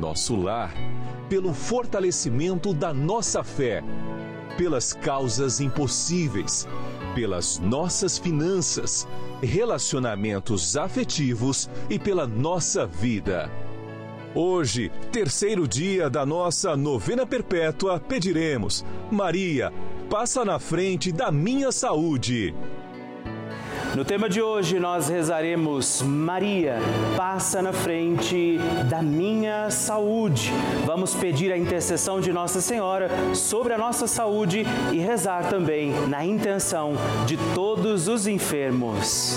nosso lar pelo fortalecimento da nossa fé, pelas causas impossíveis, pelas nossas finanças, relacionamentos afetivos e pela nossa vida. Hoje, terceiro dia da nossa novena perpétua, pediremos: Maria, passa na frente da minha saúde. No tema de hoje nós rezaremos Maria, passa na frente da minha saúde. Vamos pedir a intercessão de Nossa Senhora sobre a nossa saúde e rezar também na intenção de todos os enfermos.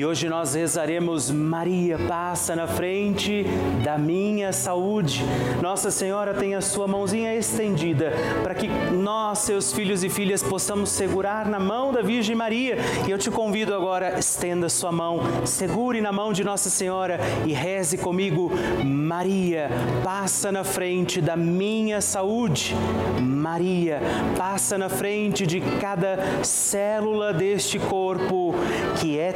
E hoje nós rezaremos Maria passa na frente da minha saúde. Nossa Senhora tem a sua mãozinha estendida para que nós, seus filhos e filhas, possamos segurar na mão da Virgem Maria. E eu te convido agora, estenda sua mão, segure na mão de Nossa Senhora e reze comigo. Maria, passa na frente da minha saúde. Maria, passa na frente de cada célula deste corpo que é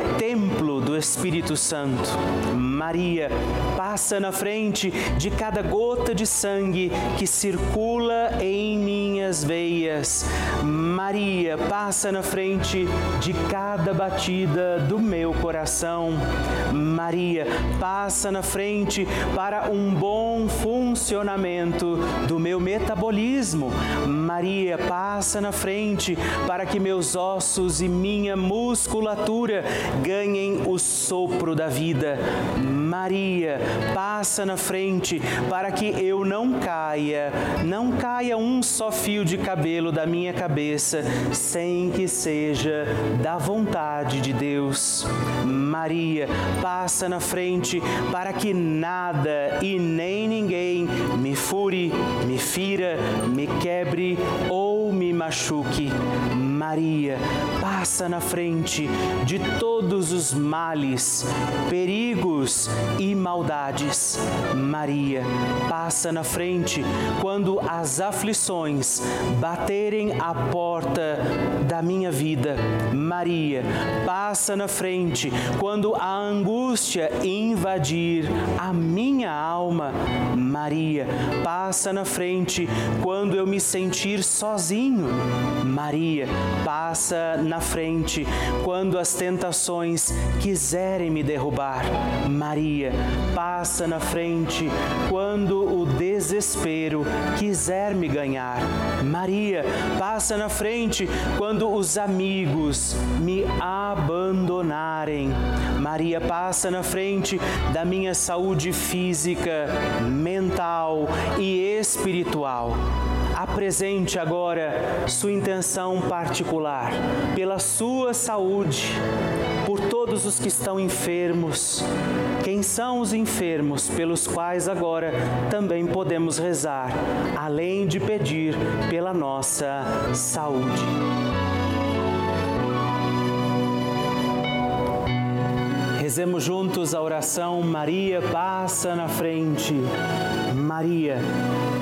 templo do Espírito Santo. Maria, passa na frente de cada gota de sangue que circula em minhas veias. Maria, passa na frente de cada batida do meu coração. Maria, passa na frente para um bom funcionamento do meu metabolismo. Maria, passa na frente para que meus ossos e minha musculatura ganhem tem o sopro da vida. Maria, passa na frente para que eu não caia, não caia um só fio de cabelo da minha cabeça sem que seja da vontade de Deus. Maria, passa na frente para que nada e nem ninguém me fure, me fira, me quebre ou me machuque. Maria, passa na frente de todos os males, perigos e maldades. Maria, passa na frente quando as aflições baterem à porta da minha vida. Maria, passa na frente quando a angústia invadir a minha alma. Maria, passa na frente quando eu me sentir sozinho. Maria, passa na frente quando as tentações quiserem me derrubar. Maria, passa na frente quando o desespero quiser me ganhar. Maria, passa na frente quando os amigos me abandonarem. Maria, passa na frente da minha saúde física, mental e espiritual apresente agora sua intenção particular pela sua saúde, por todos os que estão enfermos. Quem são os enfermos pelos quais agora também podemos rezar, além de pedir pela nossa saúde. Rezemos juntos a oração Maria passa na frente. Maria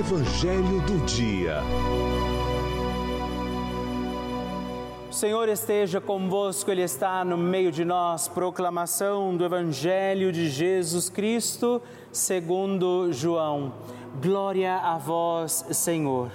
Evangelho do Dia. O Senhor esteja convosco, Ele está no meio de nós. Proclamação do Evangelho de Jesus Cristo, segundo João. Glória a vós, Senhor.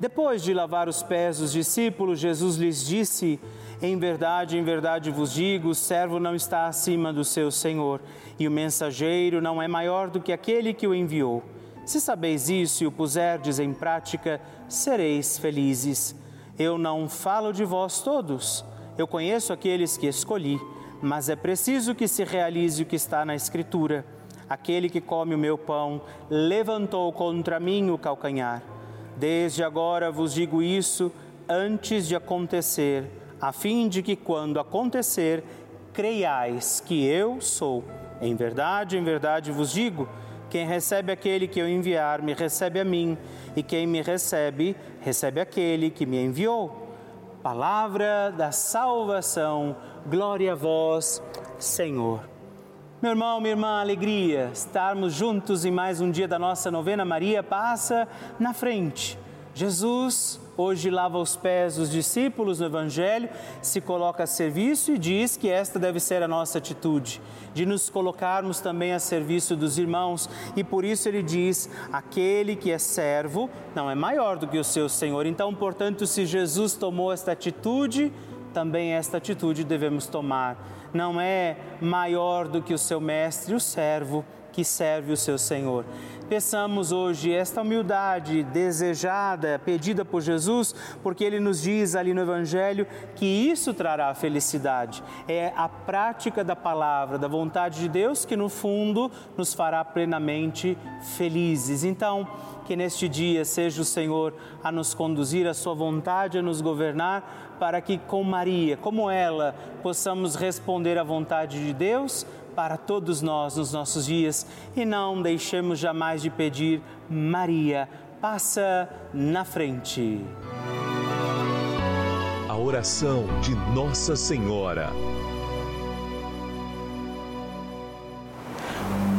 Depois de lavar os pés dos discípulos, Jesus lhes disse: Em verdade, em verdade vos digo: o servo não está acima do seu senhor, e o mensageiro não é maior do que aquele que o enviou. Se sabeis isso e o puserdes em prática, sereis felizes. Eu não falo de vós todos, eu conheço aqueles que escolhi, mas é preciso que se realize o que está na Escritura. Aquele que come o meu pão levantou contra mim o calcanhar. Desde agora vos digo isso antes de acontecer, a fim de que, quando acontecer, creiais que eu sou. Em verdade, em verdade vos digo quem recebe aquele que eu enviar, me recebe a mim, e quem me recebe, recebe aquele que me enviou. Palavra da salvação, glória a vós, Senhor. Meu irmão, minha irmã, alegria estarmos juntos em mais um dia da nossa novena. Maria passa na frente. Jesus hoje lava os pés dos discípulos no Evangelho, se coloca a serviço e diz que esta deve ser a nossa atitude, de nos colocarmos também a serviço dos irmãos. E por isso ele diz: aquele que é servo não é maior do que o seu Senhor. Então, portanto, se Jesus tomou esta atitude, também esta atitude devemos tomar. Não é maior do que o seu mestre, o servo que serve o seu Senhor. Peçamos hoje esta humildade desejada, pedida por Jesus, porque ele nos diz ali no Evangelho que isso trará felicidade. É a prática da palavra, da vontade de Deus que no fundo nos fará plenamente felizes. Então, que neste dia seja o Senhor a nos conduzir, a sua vontade a nos governar, para que com Maria, como ela, possamos responder à vontade de Deus para todos nós nos nossos dias e não deixemos jamais de pedir, Maria, passa na frente. A oração de Nossa Senhora.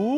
Peru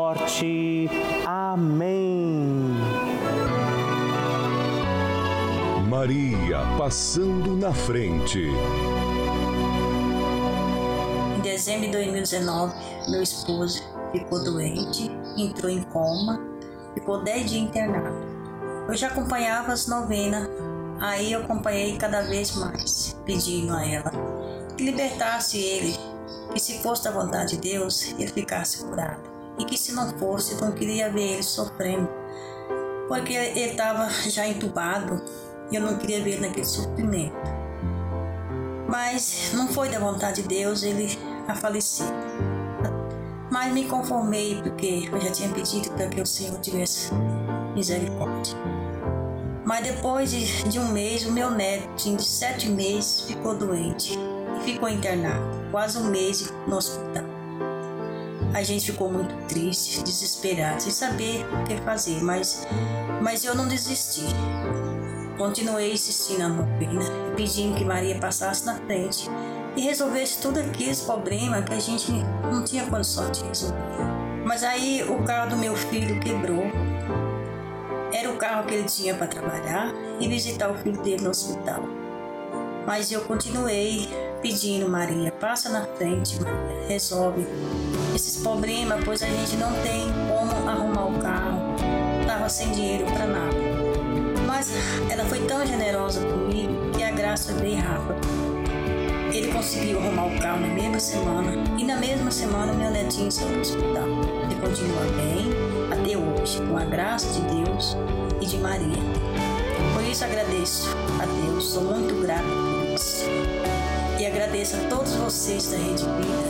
morte. Amém. Maria passando na frente. Em dezembro de 2019, meu esposo ficou doente, entrou em coma, ficou 10 dias internado. Eu já acompanhava as novenas, aí eu acompanhei cada vez mais, pedindo a ela que libertasse ele, que se fosse da vontade de Deus, ele ficasse curado e que se não fosse, não queria ver ele sofrendo, porque ele estava já entubado e eu não queria ver ele naquele sofrimento. Mas não foi da vontade de Deus ele a falecer. Mas me conformei porque eu já tinha pedido para que o Senhor tivesse misericórdia. Mas depois de, de um mês, o meu neto, de sete meses, ficou doente e ficou internado, quase um mês no hospital. A gente ficou muito triste, desesperado, sem saber o que fazer, mas, mas eu não desisti. Continuei insistindo na novena, pedindo que Maria passasse na frente e resolvesse tudo aqueles problemas que a gente não tinha condição de resolver. Mas aí o carro do meu filho quebrou. Era o carro que ele tinha para trabalhar e visitar o filho dele no hospital. Mas eu continuei pedindo, Maria, passa na frente, Maria, resolve esses problemas, pois a gente não tem como arrumar o carro. Estava sem dinheiro para nada. Mas ela foi tão generosa comigo que a graça veio rápido. Ele conseguiu arrumar o carro na mesma semana e na mesma semana meu netinho saiu do hospital. Ele continua bem até hoje, com a graça de Deus e de Maria. Por isso agradeço a Deus, sou muito grata por isso. E agradeço a todos vocês da Rede Vida,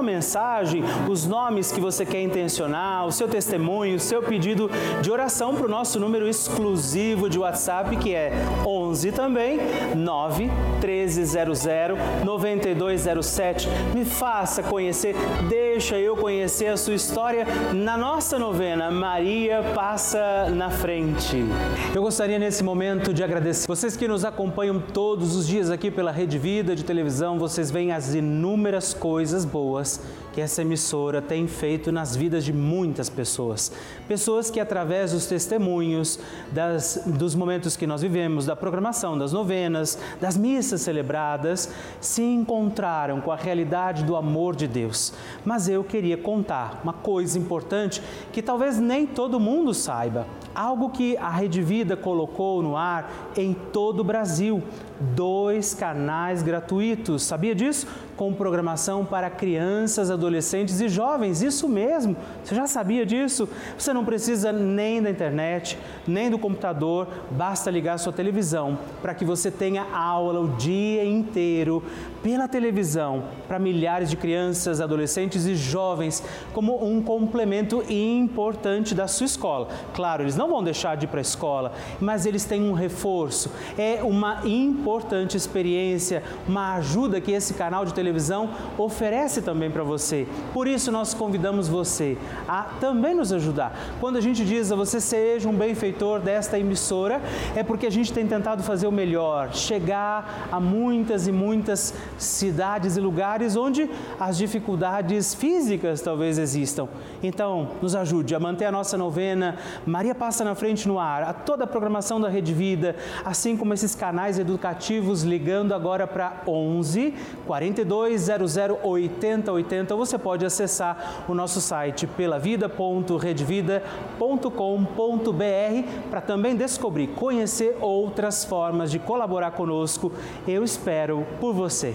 uma mensagem, os nomes que você quer intencionar, o seu testemunho, o seu pedido de oração para o nosso número exclusivo de WhatsApp, que é 11 também, 9 1300 9207. Me faça conhecer, deixa eu conhecer a sua história na nossa novena Maria Passa na Frente. Eu gostaria nesse momento de agradecer vocês que nos acompanham todos os dias aqui pela Rede Vida de televisão, vocês veem as inúmeras coisas boas us que essa emissora tem feito nas vidas de muitas pessoas. Pessoas que, através dos testemunhos, das, dos momentos que nós vivemos, da programação, das novenas, das missas celebradas, se encontraram com a realidade do amor de Deus. Mas eu queria contar uma coisa importante que talvez nem todo mundo saiba. Algo que a Rede Vida colocou no ar em todo o Brasil. Dois canais gratuitos. Sabia disso? Com programação para crianças, e jovens. Isso mesmo. Você já sabia disso? Você não precisa nem da internet, nem do computador. Basta ligar sua televisão para que você tenha aula o dia inteiro pela televisão para milhares de crianças, adolescentes e jovens como um complemento importante da sua escola. Claro, eles não vão deixar de ir para a escola, mas eles têm um reforço. É uma importante experiência, uma ajuda que esse canal de televisão oferece também para você. Por isso nós convidamos você a também nos ajudar. Quando a gente diz a você seja um benfeitor desta emissora, é porque a gente tem tentado fazer o melhor, chegar a muitas e muitas cidades e lugares onde as dificuldades físicas talvez existam. Então, nos ajude a manter a nossa novena. Maria passa na frente no ar, a toda a programação da Rede Vida, assim como esses canais educativos ligando agora para 11 4200 8080. Você pode acessar o nosso site pelavida.redvida.com.br para também descobrir, conhecer outras formas de colaborar conosco. Eu espero por você.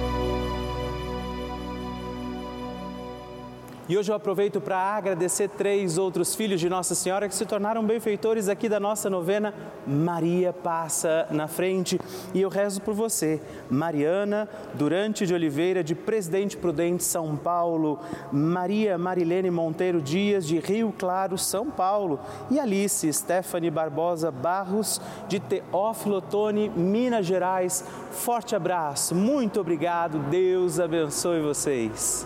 E hoje eu aproveito para agradecer três outros filhos de Nossa Senhora que se tornaram benfeitores aqui da nossa novena Maria Passa na Frente. E eu rezo por você, Mariana Durante de Oliveira, de Presidente Prudente, São Paulo, Maria Marilene Monteiro Dias, de Rio Claro, São Paulo, e Alice Stephanie Barbosa Barros, de Teófilo Otoni, Minas Gerais. Forte abraço, muito obrigado, Deus abençoe vocês.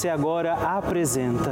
agora apresenta.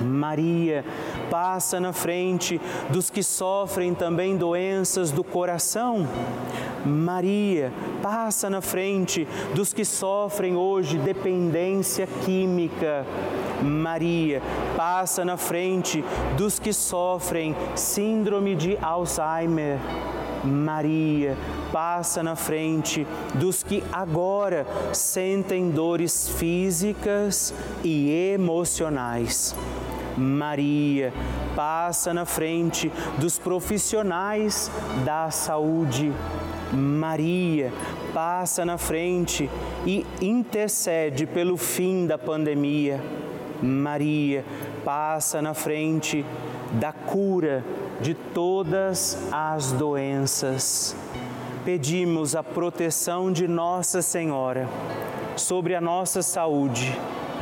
Maria passa na frente dos que sofrem também doenças do coração. Maria passa na frente dos que sofrem hoje dependência química. Maria passa na frente dos que sofrem síndrome de Alzheimer. Maria passa na frente dos que agora sentem dores físicas e emocionais. Maria passa na frente dos profissionais da saúde. Maria passa na frente e intercede pelo fim da pandemia. Maria passa na frente da cura de todas as doenças. Pedimos a proteção de Nossa Senhora sobre a nossa saúde